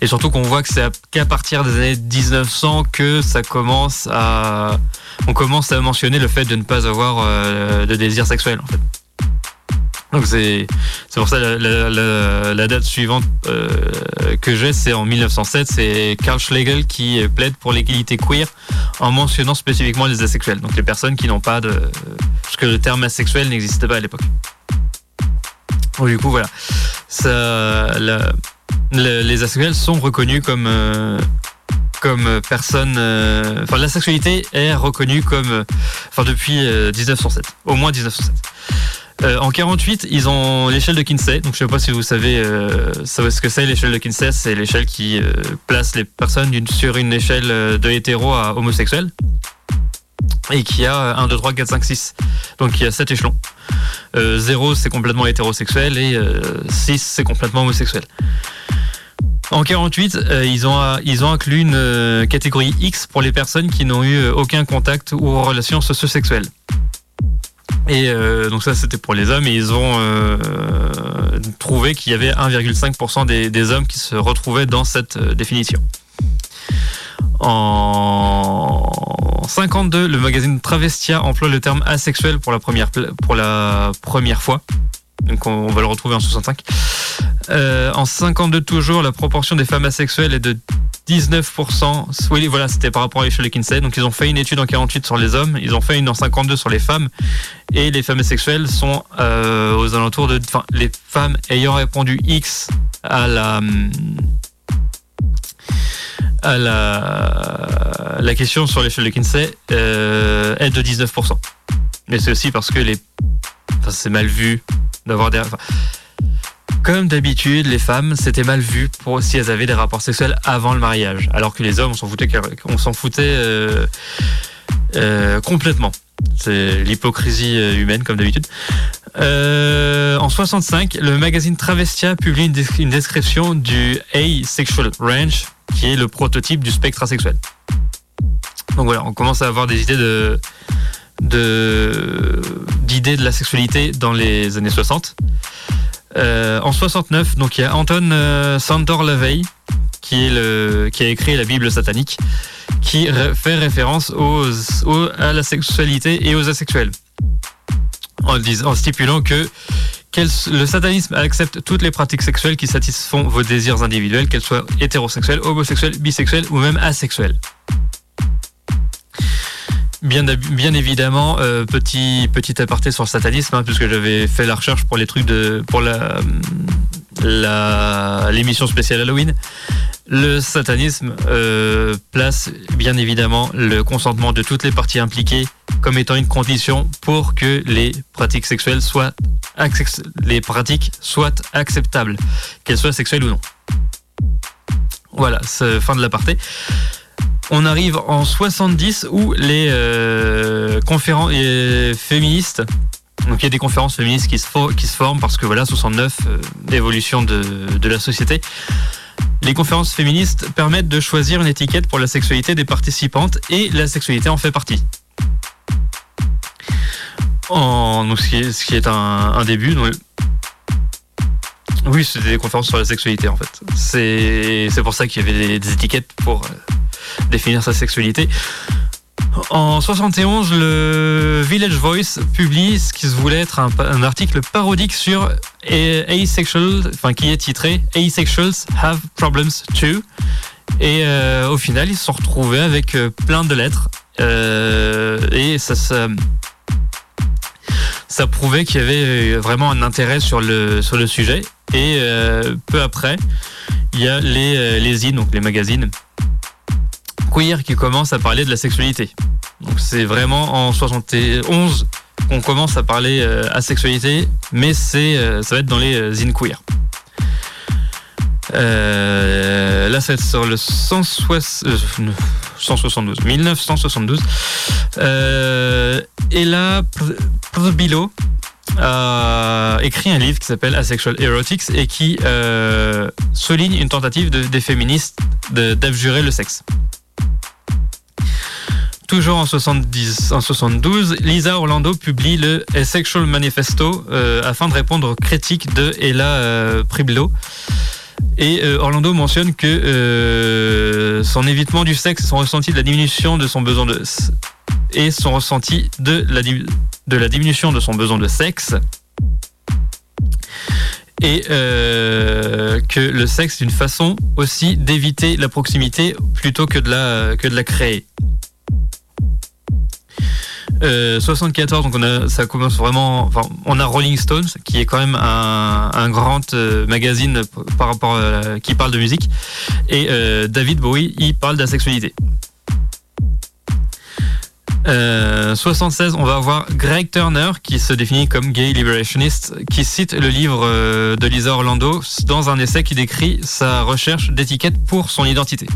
Et surtout qu'on voit que c'est qu'à partir des années 1900 que ça commence à, on commence à mentionner le fait de ne pas avoir euh, de désir sexuel, en fait. Donc c'est c'est pour ça la, la, la, date suivante euh, que j'ai, c'est en 1907. C'est Karl Schlegel qui plaide pour l'égalité queer en mentionnant spécifiquement les asexuels, donc les personnes qui n'ont pas de, parce que le terme asexuel n'existait pas à l'époque. Donc, du coup, voilà ça, les asexuels sont reconnus comme euh, comme personne. Euh, enfin, la sexualité est reconnue comme, enfin, depuis 1907, euh, au moins 1907. En 48, ils ont l'échelle de Kinsey. Donc, je sais pas si vous savez, ce que c'est l'échelle de Kinsey. C'est l'échelle qui place les personnes sur une échelle de hétéro à homosexuel et qui a 1, 2, 3, 4, 5, 6. Donc il y a 7 échelons. 0 euh, c'est complètement hétérosexuel et 6 euh, c'est complètement homosexuel. En 48, euh, ils, ont, ils ont inclus une catégorie X pour les personnes qui n'ont eu aucun contact ou relation socio-sexuelle. Et donc ça c'était pour les hommes et ils ont trouvé qu'il y avait 1,5% des, des, hommes qui se retrouvaient dans cette définition. En 52, le magazine Travestia emploie le terme asexuel pour la première, pour la première fois. Donc on, va le retrouver en 65. Euh, en 52 toujours, la proportion des femmes asexuelles est de 19%. Oui, voilà, c'était par rapport à l'échelle de Kinsey. Donc ils ont fait une étude en 48 sur les hommes, ils ont fait une en 52 sur les femmes, et les femmes asexuelles sont euh, aux alentours de, enfin, les femmes ayant répondu X à la à la, la question sur l'échelle de Kinsey euh, est de 19%. Mais c'est aussi parce que les, enfin, c'est mal vu comme d'habitude, les femmes, c'était mal vu pour si elles avaient des rapports sexuels avant le mariage, alors que les hommes, on s'en foutait, euh, euh, complètement. C'est l'hypocrisie euh, humaine, comme d'habitude. en 65, le magazine Travestia publie une, une description du asexual range, qui est le prototype du spectre asexuel. Donc voilà, on commence à avoir des idées de d'idées de, la sexualité dans les années 60. Euh, en 69, donc il y a Anton euh, Sandor LaVey qui, a écrit la Bible satanique, qui fait référence à la sexualité et aux asexuels, en, en stipulant que le satanisme accepte toutes les pratiques sexuelles qui satisfont vos désirs individuels, qu'elles soient hétérosexuelles, homosexuelles, bisexuelles ou même asexuelles. Bien, bien évidemment, euh, petit petit aparté sur le satanisme, hein, puisque j'avais fait la recherche pour les trucs de pour la l'émission spéciale Halloween. Le satanisme euh, place bien évidemment le consentement de toutes les parties impliquées comme étant une condition pour que les pratiques sexuelles soient les pratiques soient acceptables, qu'elles soient sexuelles ou non. Voilà, fin de l'aparté on arrive en 70 où les euh, conférences féministes donc il y a des conférences féministes qui se, forment parce que voilà 69 euh, de, la société. Les conférences féministes permettent de choisir une étiquette pour la sexualité des participantes et la sexualité en fait partie. Donc ce qui est, un, début. Oui, c'était des conférences sur la sexualité en fait. C'est pour ça qu'il y avait des, des étiquettes pour euh, définir sa sexualité. En 71, le Village Voice publie ce qui se voulait être un, article parodique sur asexual, enfin qui est titré Asexuals have problems too. Et euh, au final, ils se sont retrouvés avec euh, plein de lettres. Euh, et ça, ça, prouvait qu'il y avait vraiment un intérêt sur le, sur le sujet. Et peu après, il y a les, les donc les magazines, queer qui commence à parler de la sexualité. Donc c'est vraiment en 71 qu'on commence à parler euh, à sexualité, mais c'est euh, ça va être dans les euh, zines queer. là, être sur le 172, 1972. et là, Bilo a écrit un livre qui s'appelle Asexual Erotics et qui souligne une tentative des féministes d'abjurer le sexe. Toujours en, 70, en 72, Lisa Orlando publie le Sexual Manifesto euh, afin de répondre aux critiques de Ella euh, Priblo. Et euh, Orlando mentionne que son évitement du sexe son ressenti de la diminution de son besoin de et son ressenti de la, de la diminution de son besoin de sexe et que le sexe est une façon aussi d'éviter la proximité plutôt que de la que de la créer. 74, euh, donc on a, ça commence vraiment. On a Rolling Stones, qui est quand même un, un grand euh, magazine par rapport qui parle de musique, et euh, David Bowie, il parle d'asexualité. 76, on va avoir Greg Turner qui se définit comme gay liberationist, qui cite le livre de Lisa Orlando dans un essai qui décrit sa recherche d'étiquette pour son identité.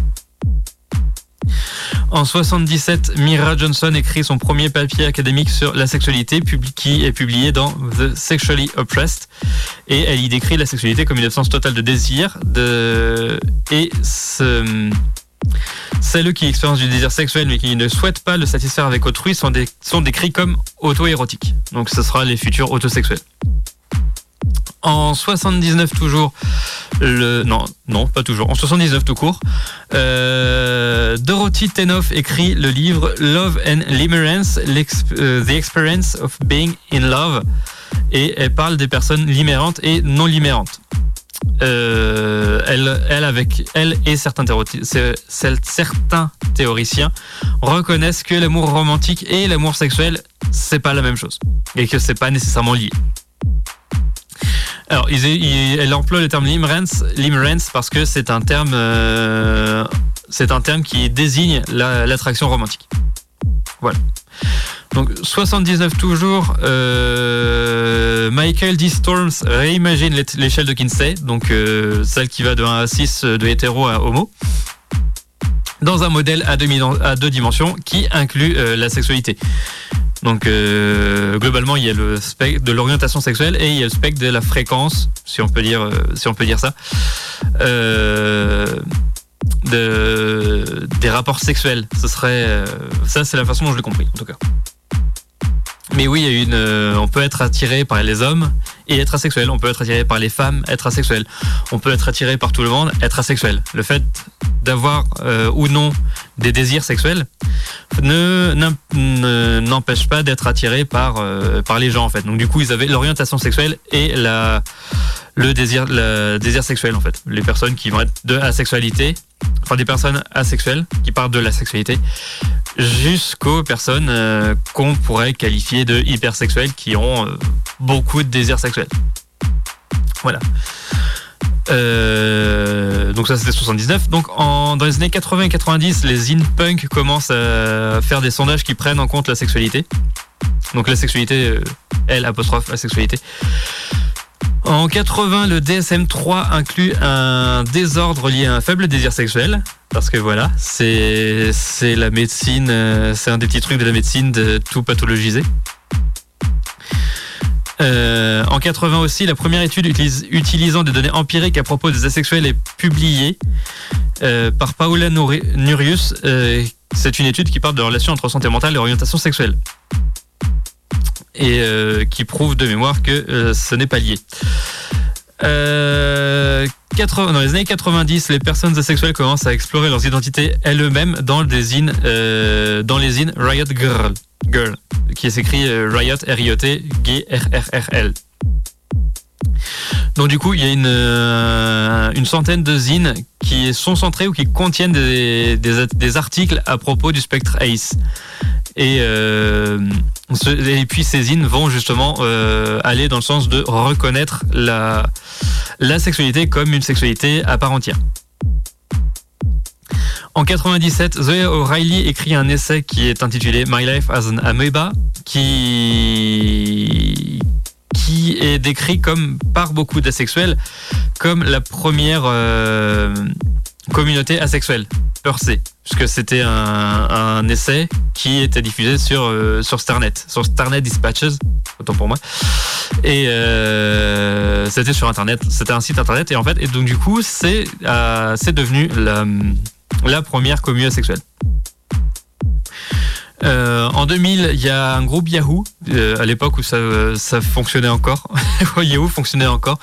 En 77, Mira Johnson écrit son premier papier académique sur la sexualité, qui est publié dans The Sexually Oppressed. Et elle y décrit la sexualité comme une absence totale de désir. De... Et ce... Celles qui expérimentent du désir sexuel mais qui ne souhaitent pas le satisfaire avec autrui sont, sont décrits comme auto-érotiques. Donc ce sera les futurs autosexuels. En 79 toujours, non non pas toujours, en 79 tout court, euh, Dorothy Tenoff écrit le livre Love and Limerence, euh, The Experience of Being in Love, et elle parle des personnes limérantes et non limérantes. Euh, elle, avec elle et certains théoriciens reconnaissent que l'amour romantique et l'amour sexuel c'est pas la même chose et que c'est pas nécessairement lié. Alors, elle emploie le terme limerence, parce que c'est un terme, euh, c'est un terme qui désigne l'attraction romantique. Voilà. Donc 79 toujours, euh, Michael D. Storms réimagine l'échelle de Kinsey, donc euh, celle qui va de 1 à 6 de hétéro à homo, dans un modèle à deux, dimensions qui inclut la sexualité. Donc globalement, il y a le spectre de l'orientation sexuelle et il y a le spectre de la fréquence, si on peut dire, si on peut dire ça. De, des rapports sexuels. Ce serait ça, c'est la façon dont je l'ai compris en tout cas. Mais oui, il y a une, euh, on peut être attiré par les hommes et être asexuel. On peut être attiré par les femmes, être asexuel. On peut être attiré par tout le monde, être asexuel. Le fait d'avoir euh, ou non des désirs sexuels ne n'empêche pas d'être attiré par euh, par les gens en fait. Donc du coup, ils avaient l'orientation sexuelle et la le désir le désir sexuel en fait. Les personnes qui vont être de asexualité, enfin des personnes asexuelles qui partent de la sexualité jusqu'aux personnes euh, qu'on pourrait qualifier de hypersexuelles qui ont beaucoup de désirs sexuels. Voilà. Euh, donc ça c'était 79. Donc en, dans les années 80 et 90, les in-punk commencent à faire des sondages qui prennent en compte la sexualité. Donc la sexualité, L apostrophe la sexualité. En 80, le DSM-3 inclut un désordre lié à un faible désir sexuel. Parce que voilà, c'est la médecine, euh, c'est un des petits trucs de la médecine de tout pathologiser. Euh, en 80 aussi, la première étude utilisant des données empiriques à propos des asexuels est publiée euh, par Paula Nurius. c'est une étude qui parle de la relation entre santé mentale et orientation sexuelle et euh, qui prouve de mémoire que euh, ce n'est pas lié. Euh, dans les années 90, les personnes asexuelles commencent à explorer leurs identités elles-mêmes dans, les zines Riot Girl, Girl qui s'écrit Riot R-I-O-T G-R-R-R-L. Donc du coup, il y a une, une centaine de zines qui sont centrés ou qui contiennent des, des, articles à propos du spectre ACE. Et, euh, et puis ces zines vont justement euh, aller dans le sens de reconnaître la, la sexualité comme une sexualité à part entière. En 97, Zoé O'Reilly écrit un essai qui est intitulé My Life as an Amoeba, qui, qui est décrit comme par beaucoup d'asexuels comme la première euh, communauté asexuelle, per se, puisque c'était un, essai qui était diffusé sur euh, sur Starnet, sur Starnet Dispatches, autant pour moi, et euh, c'était sur Internet, c'était un site Internet, et en fait, et donc du coup, c'est c'est devenu la la première commune asexuelle. Euh, en 2000, il y a un groupe Yahoo, euh, à l'époque où ça, fonctionnait encore, Yahoo fonctionnait encore,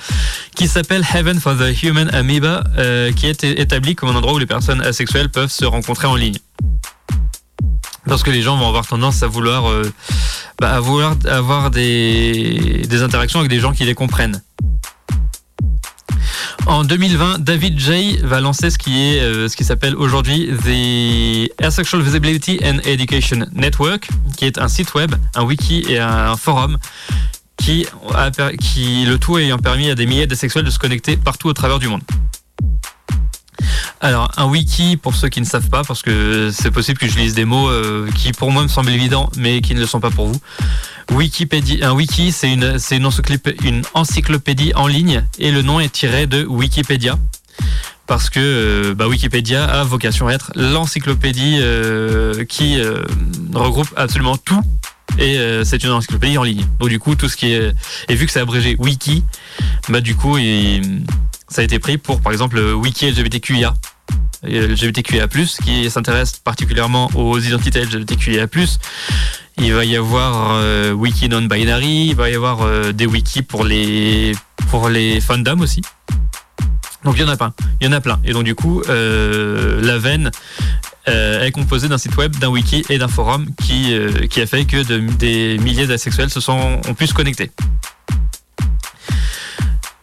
qui s'appelle Heaven for the Human Amoeba, euh, qui est établi comme un endroit où les personnes asexuelles peuvent se rencontrer en ligne. Parce que les gens vont avoir tendance à vouloir, bah, avoir des interactions avec des gens qui les comprennent. En 2020, David J va lancer ce qui est euh, ce qui s'appelle aujourd'hui The Asexual Visibility and Education Network, qui est un site web, un wiki et un forum qui le tout ayant permis à des milliers d'asexuels de se connecter partout au travers du monde. Alors, un wiki, pour ceux qui ne savent pas, parce que c'est possible que je lise des mots euh, qui pour moi me semblent évidents, mais qui ne le sont pas pour vous. Un wiki, c'est une, encyclopédie en ligne et le nom est tiré de Wikipédia parce que euh, bah, Wikipédia a vocation à être l'encyclopédie euh, qui regroupe absolument tout et c'est une encyclopédie en ligne. Donc du coup tout ce qui est et vu que c'est abrégé wiki, bah du coup ça a été pris pour par exemple wiki LGBTQIA. LGBTQIA+, qui s'intéresse particulièrement aux identités LGBTQIA+, il va y avoir euh, wiki non-binary, il va y avoir euh, des wikis pour les pour les fandoms aussi. Donc il y en a plein, il y en a plein. Et donc du coup, euh, la veine est composée d'un site web, d'un wiki et d'un forum qui qui a fait que des milliers d'asexuels se sont ont pu se connecter.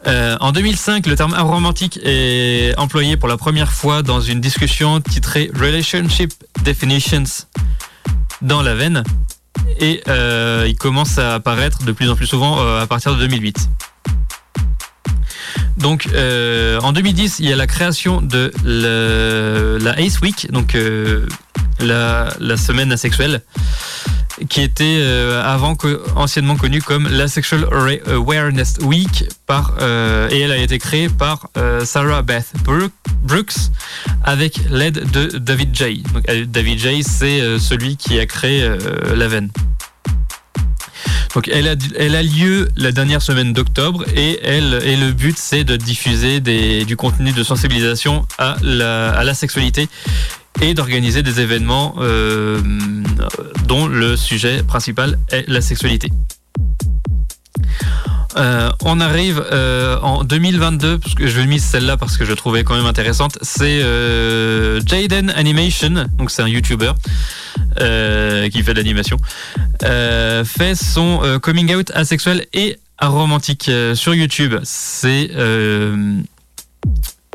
En 2005, le terme aromantique est employé pour la première fois dans une discussion titrée Relationship Definitions dans la veine et euh, il commence à apparaître de plus en plus souvent euh, à partir de 2008. Donc euh, en 2010, il y a la création de la Ace Week, donc la, semaine asexuelle, qui était avant anciennement connue comme la Sexual Awareness Week par et elle a été créée par Sarah Beth Brooks avec l'aide de David J. Donc David J, c'est celui qui a créé la veine. Donc elle a, lieu la dernière semaine d'octobre et, et le but c'est de diffuser du contenu de sensibilisation à la, à la sexualité et d'organiser des événements euh, dont le sujet principal est la sexualité. Euh, on arrive euh, en 2022, parce que je vais mise celle-là parce que je trouvais quand même intéressante. C'est euh, Jaden Animation, donc c'est un YouTuber qui fait de l'animation, fait son coming out asexuel et aromantique sur YouTube. C'est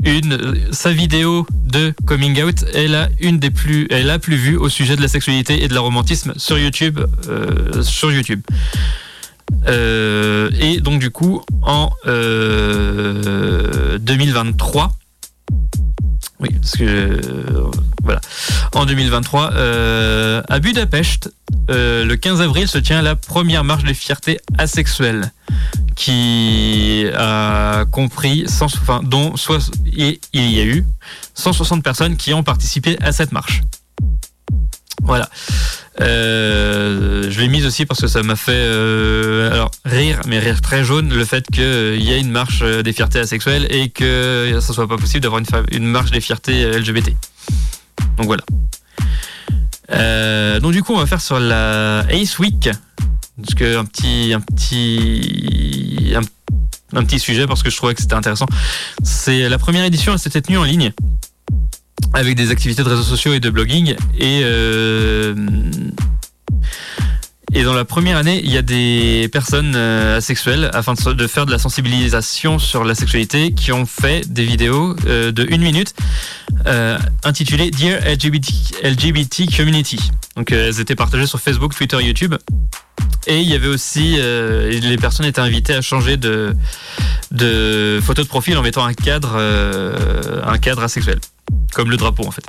une sa vidéo de coming out est la plus est la plus vue au sujet de la sexualité et de l'aromantisme sur YouTube sur YouTube. Et donc du coup en 2023 oui, parce que euh, voilà. En 2023, euh, à Budapest, euh, le 15 avril se tient la première marche de fierté asexuelle, qui a compris, enfin, dont il y a eu 160 personnes qui ont participé à cette marche. Voilà. Euh, je l'ai mise aussi parce que ça m'a fait euh, alors rire, mais rire très jaune, le fait qu'il euh, y ait une marche des fiertés asexuelles et que ça soit pas possible d'avoir une, une, marche des fiertés LGBT. Donc voilà. donc du coup, on va faire sur la Ace Week, parce que un petit, un petit, un petit sujet parce que je trouvais que c'était intéressant. C'est la première édition, elle s'était tenue en ligne avec des activités de réseaux sociaux et de blogging. Et, euh, et dans la première année, il y a des personnes euh, asexuelles, afin de, faire de la sensibilisation sur la sexualité, qui ont fait des vidéos euh, de une minute intitulées Dear LGBT, LGBT Community. Donc elles étaient partagées sur Facebook, Twitter, YouTube. Et il y avait aussi, les personnes étaient invitées à changer de, de photo de profil en mettant un cadre, un cadre asexuel comme le drapeau en fait.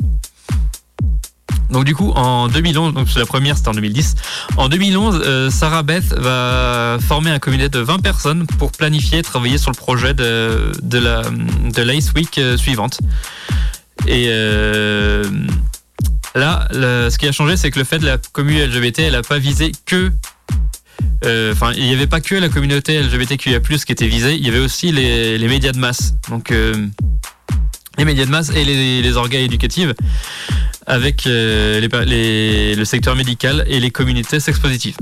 Donc du coup, en 2011, donc la première c'était en 2010, en 2011, euh, Sarah Beth va former un comité de 20 personnes pour planifier, travailler sur le projet de, la de Week euh, suivante. Et euh, là, ce qui a changé, c'est que le fait de la communauté LGBT, elle n'a pas visé que Enfin, il n'y avait pas que la communauté LGBTQIA+, qui était visée, il y avait aussi les, les médias de masse. Donc, les médias de masse et les, les organes éducatives avec euh, le secteur médical et les communautés sexpositives.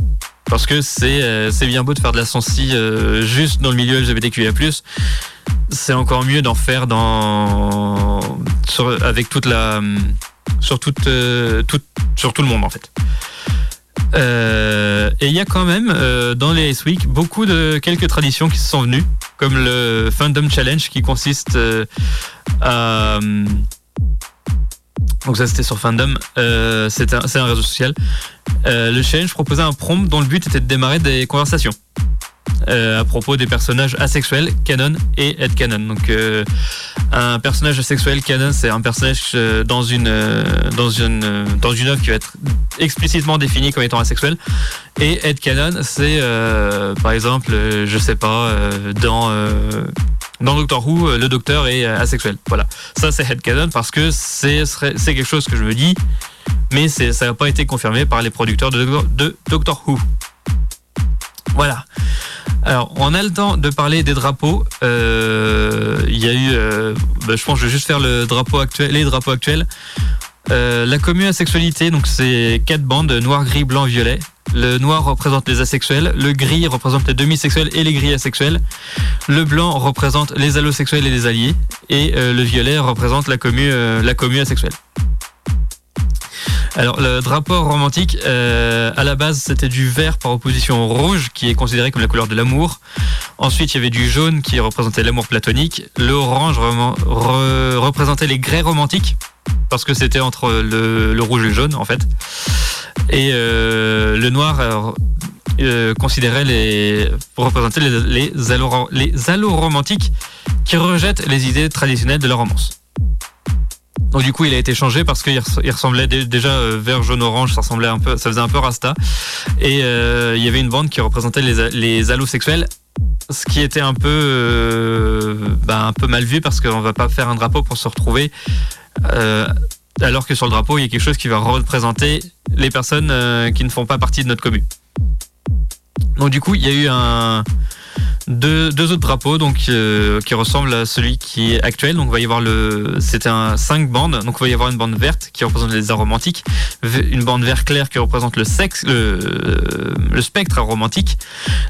Parce que c'est euh, bien beau de faire de la sensi euh, juste dans le milieu LGBTQIA+, c'est encore mieux d'en faire sur, avec tout le monde en fait. Et il y a quand même dans les Ace Week beaucoup de quelques traditions qui se sont venues, comme le Fandom Challenge qui consiste euh, donc ça c'était sur Fandom, c'est un, réseau social. le challenge proposait un prompt dont le but était de démarrer des conversations. Euh, à propos des personnages asexuels, canon et canon. Donc euh, un personnage asexuel canon, c'est un personnage euh, dans une dans une dans une œuvre qui va être explicitement défini comme étant asexuel. Et canon, c'est par exemple, je sais pas, dans dans Doctor Who, le docteur est asexuel. Voilà, ça c'est canon parce que c'est quelque chose que je me dis, mais ça n'a pas été confirmé par les producteurs de, Doctor Who. Voilà. Alors, on a le temps de parler des drapeaux. Euh, il y a eu, euh, bah, je pense, que je vais juste faire le drapeau actuel, les drapeaux actuels. Euh, la commune asexualité, donc c'est quatre bandes noir, gris, blanc, violet. Le noir représente les asexuels, le gris représente les demi-sexuels et les gris asexuels. Le blanc représente les allosexuels et les alliés, et le violet représente la commune, la commune asexuelle. Alors le drapeau romantique, euh, à la base c'était du vert par opposition au rouge qui est considéré comme la couleur de l'amour. Ensuite il y avait du jaune qui représentait l'amour platonique. Le orange représentait les grès romantiques parce que c'était entre le, rouge et le jaune en fait. Et euh, le noir euh, considérait les représentait les, les, les alloromantiques qui rejettent les idées traditionnelles de la romance. Donc du coup, il a été changé parce qu'il ressemblait déjà euh, vert, jaune, orange. Ça ressemblait un peu, ça faisait un peu rasta. Et il y avait une bande qui représentait les, les allosexuels ce qui était un peu, bah, un peu mal vu parce qu'on va pas faire un drapeau pour se retrouver. Alors que sur le drapeau, il y a quelque chose qui va représenter les personnes qui ne font pas partie de notre commune. Donc du coup, il y a eu un, deux, deux autres drapeaux donc euh, qui ressemblent à celui qui est actuel. Donc, on va y avoir le, c'était un cinq bandes. Donc, on va y avoir une bande verte qui représente les aromantiques, une bande vert clair qui représente le sexe, le, spectre aromantique.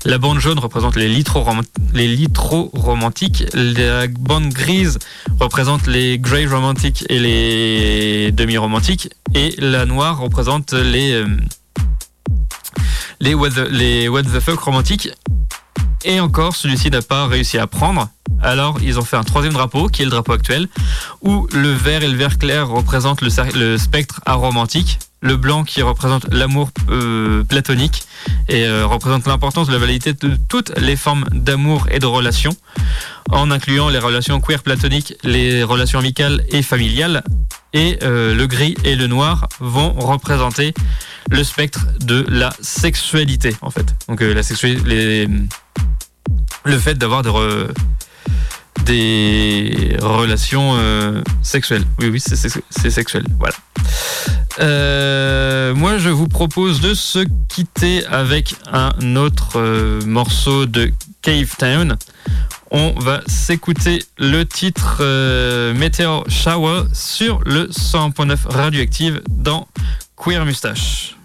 La bande jaune représente les litro les litro romantiques. La bande grise représente les grey romantiques et les demi romantiques. Et la noire représente les euh, les what the, fuck romantiques et encore, celui-ci n'a pas réussi à prendre. Alors, ils ont fait un troisième drapeau, qui est le drapeau actuel, où le vert et le vert clair représentent le, spectre aromantique, le blanc qui représente l'amour euh, platonique et euh, représente l'importance de la validité de toutes les formes d'amour et de relations, en incluant les relations queer platoniques, les relations amicales et familiales. Et euh, le gris et le noir vont représenter le spectre de la sexualité, en fait. Donc la sexualité, le fait d'avoir des, relations euh, sexuelles. Oui, oui, c'est sexuel. Voilà. Euh, moi, je vous propose de se quitter avec un autre euh, morceau de Cave Town. On va s'écouter le titre Meteor Shower sur le 100.9 radioactive dans Queer Mustache.